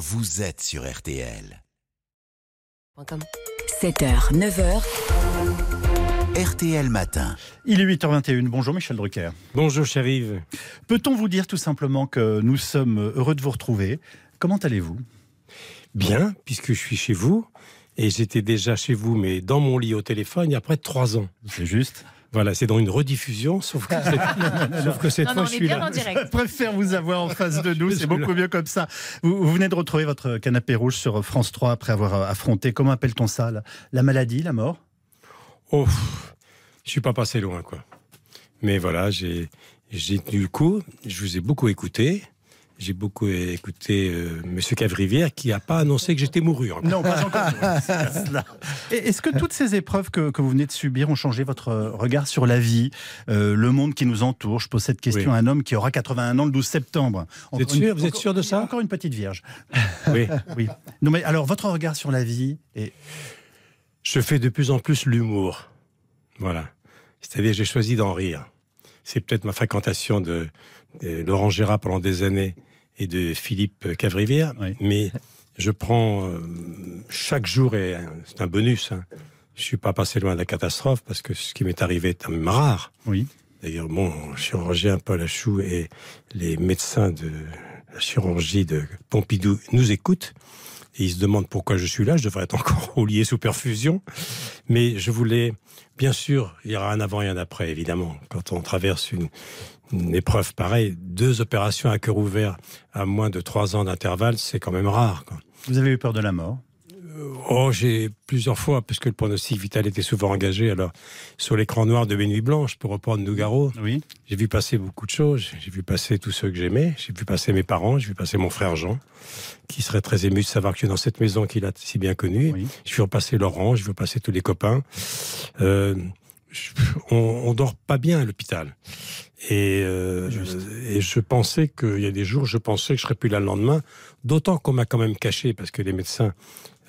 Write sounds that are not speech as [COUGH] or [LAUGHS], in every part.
vous êtes sur RTL. 7h, 9h, RTL Matin. Il est 8h21. Bonjour Michel Drucker. Bonjour Chérive. Peut-on vous dire tout simplement que nous sommes heureux de vous retrouver? Comment allez-vous? Bien, puisque je suis chez vous. Et j'étais déjà chez vous, mais dans mon lit au téléphone, il y a près de trois ans. C'est juste. Voilà, c'est dans une rediffusion, sauf que [LAUGHS] cette, sauf que cette Non, fois, non, je suis là. en direct. Je préfère vous avoir en face de nous, [LAUGHS] c'est beaucoup mieux comme ça. Vous, vous venez de retrouver votre canapé rouge sur France 3 après avoir affronté, comment appelle-t-on ça La, la maladie, la mort? Oh, je suis pas passé loin, quoi. Mais voilà, j'ai j'ai tenu le coup. Je vous ai beaucoup écouté. J'ai beaucoup écouté euh, Monsieur Cavrivière qui n'a pas annoncé que j'étais mouru. encore. Non, pas encore. [LAUGHS] Est-ce que toutes ces épreuves que, que vous venez de subir ont changé votre regard sur la vie, euh, le monde qui nous entoure? Je pose cette question Oui. à un homme qui aura 81 ans le 12 septembre. Vous êtes une- sûr Vous êtes sûr de ça? Encore une petite vierge. [LAUGHS] Oui. Oui. Non, mais alors, votre regard sur la vie et Je fais de plus en plus l'humour. Voilà. C'est-à-dire, j'ai choisi d'en rire. C'est peut-être ma fréquentation de, de Laurent Gérard pendant des années et de Philippe Cavrivière, Oui. mais je prends euh, chaque jour et euh, c'est un bonus. Hein. Je suis pas passé loin de la catastrophe parce que ce qui m'est arrivé est quand même rare. Oui. D'ailleurs, mon chirurgien Paul Achou et les médecins de la chirurgie de Pompidou nous écoutent. Et ils se demandent pourquoi je suis là. Je devrais être encore [LAUGHS] roulier sous perfusion. Mais je voulais, bien sûr, il y aura un avant et un après, évidemment. Quand on traverse une, épreuve pareille, deux opérations à cœur ouvert à moins de trois ans d'intervalle, c'est quand même rare. Vous avez eu peur de la mort? Oh, j'ai plusieurs fois, parce que le pronostic vital était souvent engagé. Alors, sur l'écran noir de mes nuits blanches, pour reprendre Nougaro, Oui. j'ai vu passer beaucoup de choses. J'ai vu passer tous ceux que j'aimais. J'ai vu passer mes parents. J'ai vu passer mon frère Jean, qui serait très ému de savoir que dans cette maison qu'il a si bien connue. Oui. J'ai vu passer Laurent. J'ai vu passer tous les copains. Euh, je- on, on dort pas bien à l'hôpital. Et, euh, et je pensais qu'il y a des jours, je pensais que je serais plus là le lendemain. D'autant qu'on m'a quand même caché, parce que les médecins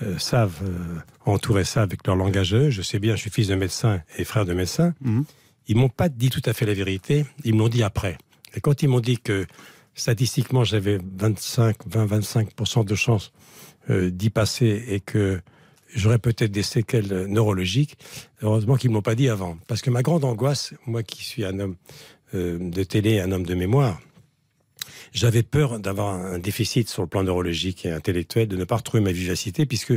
euh, savent euh, entourer ça avec leur langage. Je sais bien, je suis fils de médecin et frère de médecin. Mhm. Ils m'ont pas dit tout à fait la vérité. Ils me l'ont dit après. Et quand ils m'ont dit que statistiquement j'avais 25, 20, 25% de chances euh, d'y passer et que j'aurais peut-être des séquelles neurologiques, heureusement qu'ils ne m'ont pas dit avant. Parce que ma grande angoisse, moi qui suis un homme de télé, un homme de mémoire, j'avais peur d'avoir un déficit sur le plan neurologique et intellectuel, de ne pas retrouver ma vivacité, puisque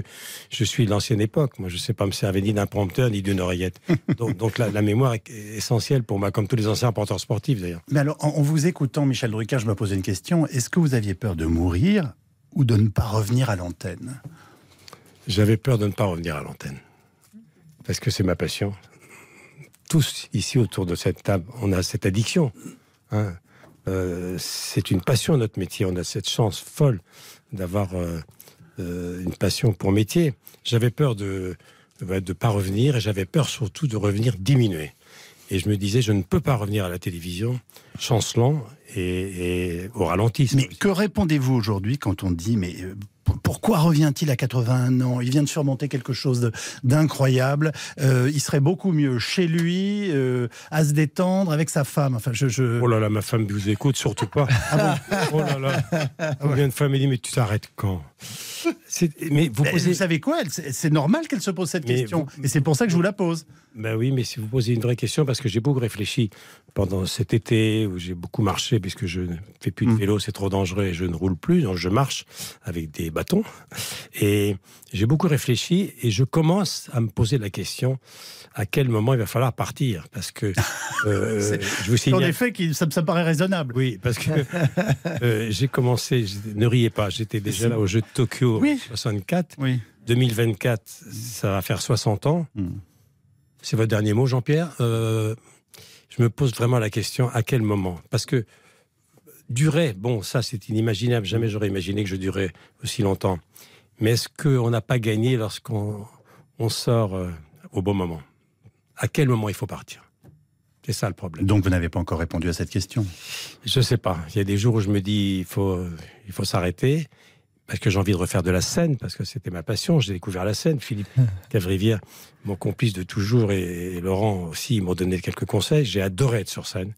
je suis de l'ancienne époque. Moi, je ne sais pas me servir ni d'un prompteur ni d'une oreillette. [LAUGHS] Donc, donc la, la mémoire est essentielle pour moi, comme tous les anciens porteurs sportifs d'ailleurs. Mais alors, en, en vous écoutant, Michel Drucker, je me posais une question. Est-ce que vous aviez peur de mourir ou de ne pas revenir à l'antenne? J'avais peur de ne pas revenir à l'antenne. Parce que c'est ma passion. Ici autour de cette table, on a cette addiction. hein. Euh, c'est une passion notre métier. On a cette chance folle d'avoir euh, euh, une passion pour métier. J'avais peur de ne pas revenir et j'avais peur surtout de revenir diminué. Et je me disais, je ne peux pas revenir à la télévision chancelant et, et au ralenti. Mais que répondez-vous aujourd'hui quand on dit mais euh, pourquoi revient-il à 81 ans? Il vient de surmonter quelque chose d'incroyable. Euh, il serait beaucoup mieux chez lui, euh, à se détendre avec sa femme. Enfin, je, je- Oh là là, ma femme vous écoute, surtout pas. [LAUGHS] oh là là. Combien de femmes me disent, mais tu t'arrêtes quand? Mais vous posez. Vous savez quoi? Elle- C'est c'est normal qu'elle se pose cette Mais question. vous- Et c'est pour ça que je vous la pose. Ben oui, mais si vous posez une vraie question, parce que j'ai beaucoup réfléchi pendant cet été où j'ai beaucoup marché, puisque je ne fais plus de Mm. vélo, c'est trop dangereux et je ne roule plus, donc je marche avec des bâtons. Et j'ai beaucoup réfléchi et je commence à me poser la question à quel moment il va falloir partir, parce que [LAUGHS] euh, C'est- je vous En signale. effet, qu'il- ça, me- ça me paraît raisonnable. Oui, parce que [LAUGHS] euh, j'ai commencé, ne riez pas, j'étais déjà là au jeu de Tokyo Oui. 64. Oui. 2024, ça va faire 60 ans. Hmm. C'est votre dernier mot, Jean-Pierre Euh, Je me pose vraiment la question, à quel moment? Parce que durer, bon, ça c'est inimaginable, jamais j'aurais imaginé que je durais aussi longtemps. Mais est-ce qu'on n'a pas gagné lorsqu'on on sort euh, au bon moment? À quel moment il faut partir? C'est ça le problème. Donc vous n'avez pas encore répondu à cette question? Je sais pas. Il y a des jours où je me dis il faut il faut s'arrêter parce que j'ai envie de refaire de la scène parce que c'était ma passion. J'ai découvert la scène. Philippe [LAUGHS] Cavrivière, mon complice de toujours et, et Laurent aussi, ils m'ont donné quelques conseils. J'ai adoré être sur scène.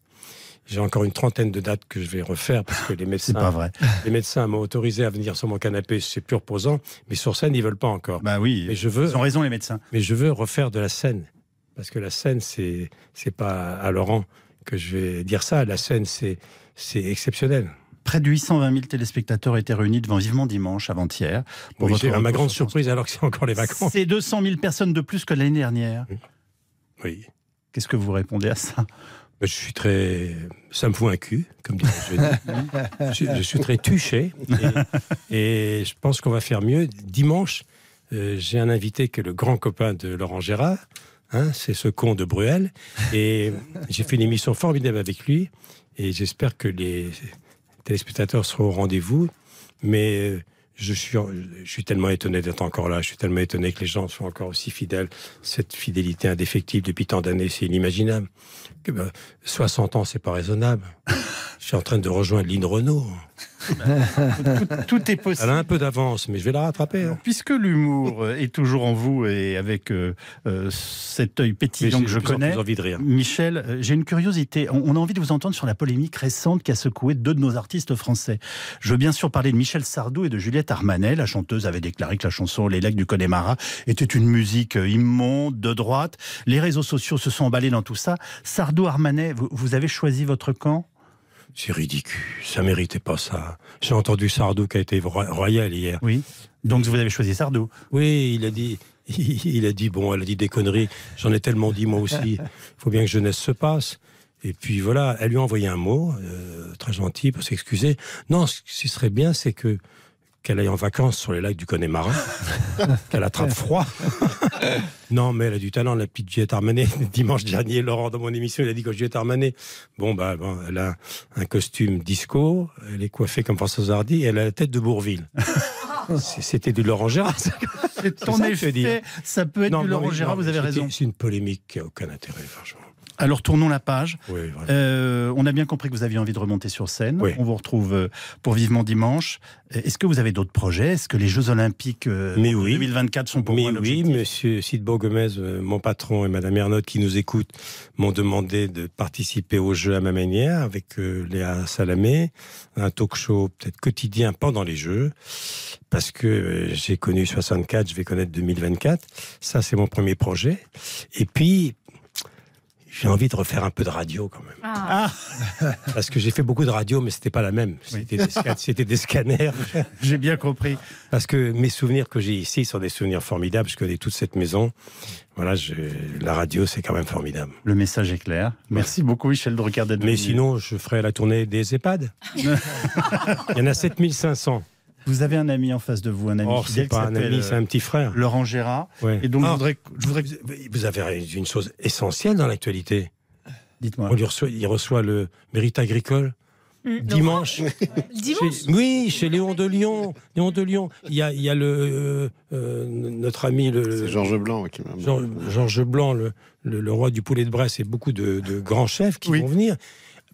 j'ai encore une trentaine de dates que je vais refaire parce que les [LAUGHS] pas médecins, vrai. [LAUGHS] les médecins m'ont autorisé à venir sur mon canapé, c'est plus reposant, mais sur scène, ils veulent pas encore. Bah oui, Mais je veux, ils ont raison les médecins. mais je veux refaire de la scène. Parce que la scène, c'est, c'est pas à Laurent que je vais dire ça. La scène, c'est, c'est exceptionnel. Près de 820 000 téléspectateurs étaient réunis devant Vivement Dimanche avant-hier. Pour Oui, votre à ma grande surprise, alors que c'est encore les vacances. C'est 200 000 personnes de plus que l'année dernière. Oui. Qu'est-ce que vous répondez à ça? Mais Je suis très. Ça me fout un cul, comme dirait le [LAUGHS] jeune. je, je suis très touché. Et, et je pense qu'on va faire mieux. Dimanche, euh, j'ai un invité qui est le grand copain de Laurent Gérard. Hein, c'est ce con de Bruel. Et j'ai fait une émission formidable avec lui. Et j'espère que les téléspectateurs seront au rendez-vous. Mais euh, je suis, je suis tellement étonné d'être encore là. Je suis tellement étonné que les gens soient encore aussi fidèles. Cette fidélité indéfectible depuis tant d'années, c'est inimaginable. Que, ben, 60 ans, c'est pas raisonnable. [LAUGHS] Je suis en train de rejoindre Lynn Renault. Tout est Elle possible. a un peu d'avance, mais je vais la rattraper. hein. Puisque l'humour est toujours en vous et avec euh, euh, cet œil pétillant que je connais, envie de rire. Michel, euh, j'ai une curiosité. On on a envie de vous entendre sur la polémique récente qui a secoué deux de nos artistes français. Je veux bien sûr parler de Michel Sardou et de Juliette Armanet. La chanteuse avait déclaré que la chanson Les Lacs du Connemara était une musique euh, immonde, de droite. Les réseaux sociaux se sont emballés dans tout ça. Sardou, Armanet, vous, vous avez choisi votre camp? C'est ridicule. Ça méritait pas ça. J'ai entendu Sardou qui a été royal hier. Oui. Donc vous avez choisi Sardou. Oui, il a dit. [LAUGHS] Il a dit, bon, elle a dit des conneries. J'en ai tellement dit moi aussi. Il [LAUGHS] faut bien que jeunesse se passe. Et puis voilà, elle lui a envoyé un mot, euh, très gentil, pour s'excuser. Non, ce qui serait bien, c'est que qu'elle aille en vacances sur les lacs du Connemara, [LAUGHS] qu'elle attrape froid. [LAUGHS] non, mais elle a du talent, la petite Juliette Armanet. [LAUGHS] Dimanche dernier, Laurent, dans mon émission, il a dit que Juliette Armanet, bon, bah, bon, elle a un costume disco, elle est coiffée comme Françoise Hardy, et elle a la tête de Bourville. C'était du Laurent Gérard. C'est en ça effet, ça peut être Non, du Laurent Gérard, non, vous avez raison. C'est une polémique qui n'a aucun intérêt, franchement. Alors tournons la page. Oui. Euh, on a bien compris que vous aviez envie de remonter sur scène. Oui. On vous retrouve euh, pour Vivement Dimanche. Euh, Est-ce que vous avez d'autres projets? Est-ce que les Jeux Olympiques euh, Mais de oui. 2024 sont pour Mais vous oui, monsieur Sidbo Gomez, euh, mon patron et madame Ernotte qui nous écoutent m'ont demandé de participer au jeu à ma manière avec euh, Léa Salamé, un talk show peut-être quotidien pendant les jeux parce que euh, j'ai connu 64, je vais connaître 2024. Ça, c'est mon premier projet. Et puis, j'ai envie de refaire un peu de radio quand même. Ah, Parce que j'ai fait beaucoup de radio, mais c'était pas la même. Oui. C'était des, scanners. [LAUGHS] j'ai bien compris. Parce que mes souvenirs que j'ai ici sont des souvenirs formidables. Je connais toute cette maison. Voilà, je- la radio, c'est quand même formidable. Le message est clair. Merci beaucoup, Michel Drucker, d'être Mais venu. sinon, je ferai la tournée des EHPAD. [LAUGHS] Il y en a 7500. Vous avez un ami en face de vous, un ami Oh, fidèle pas un ami, c'est euh, un petit frère. Laurent Gérard. Ouais. Et donc, je Ah, voudrais, je voudrais... vous avez une chose essentielle dans l'actualité. Dites-moi. On lui reçoit, il reçoit le mérite agricole dimanche. [LAUGHS] Dimanche Chez- oui, chez Léon de Lyon. Léon de Lyon. Il y a, il y a le, euh, euh, notre ami le, C'est Georges Blanc qui Georges Blanc, le, le- le roi du poulet de Bresse, et beaucoup de, de grands chefs qui Oui. vont venir.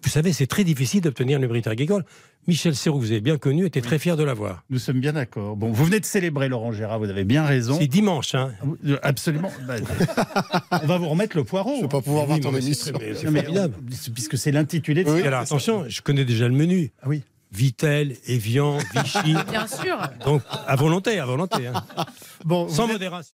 Vous savez, c'est très difficile d'obtenir le mérite agricole. Michel Serroux, vous avez bien connu, était très fier de l'avoir. Nous sommes bien d'accord. Bon, vous venez de célébrer Laurent Gérard, vous avez bien raison. C'est dimanche, hein Euh, Absolument. [LAUGHS] Bah, on va vous remettre le poireau. Je ne vais pas hein. pouvoir voir Oui, ton mais c'est émission. c'est formidable. puisque c'est l'intitulé de Oui. Alors attention, je connais déjà le menu. Ah oui. Vitel, Evian, [LAUGHS] Vichy. Bien sûr Donc, à volonté, à volonté. hein. Bon, Sans modération.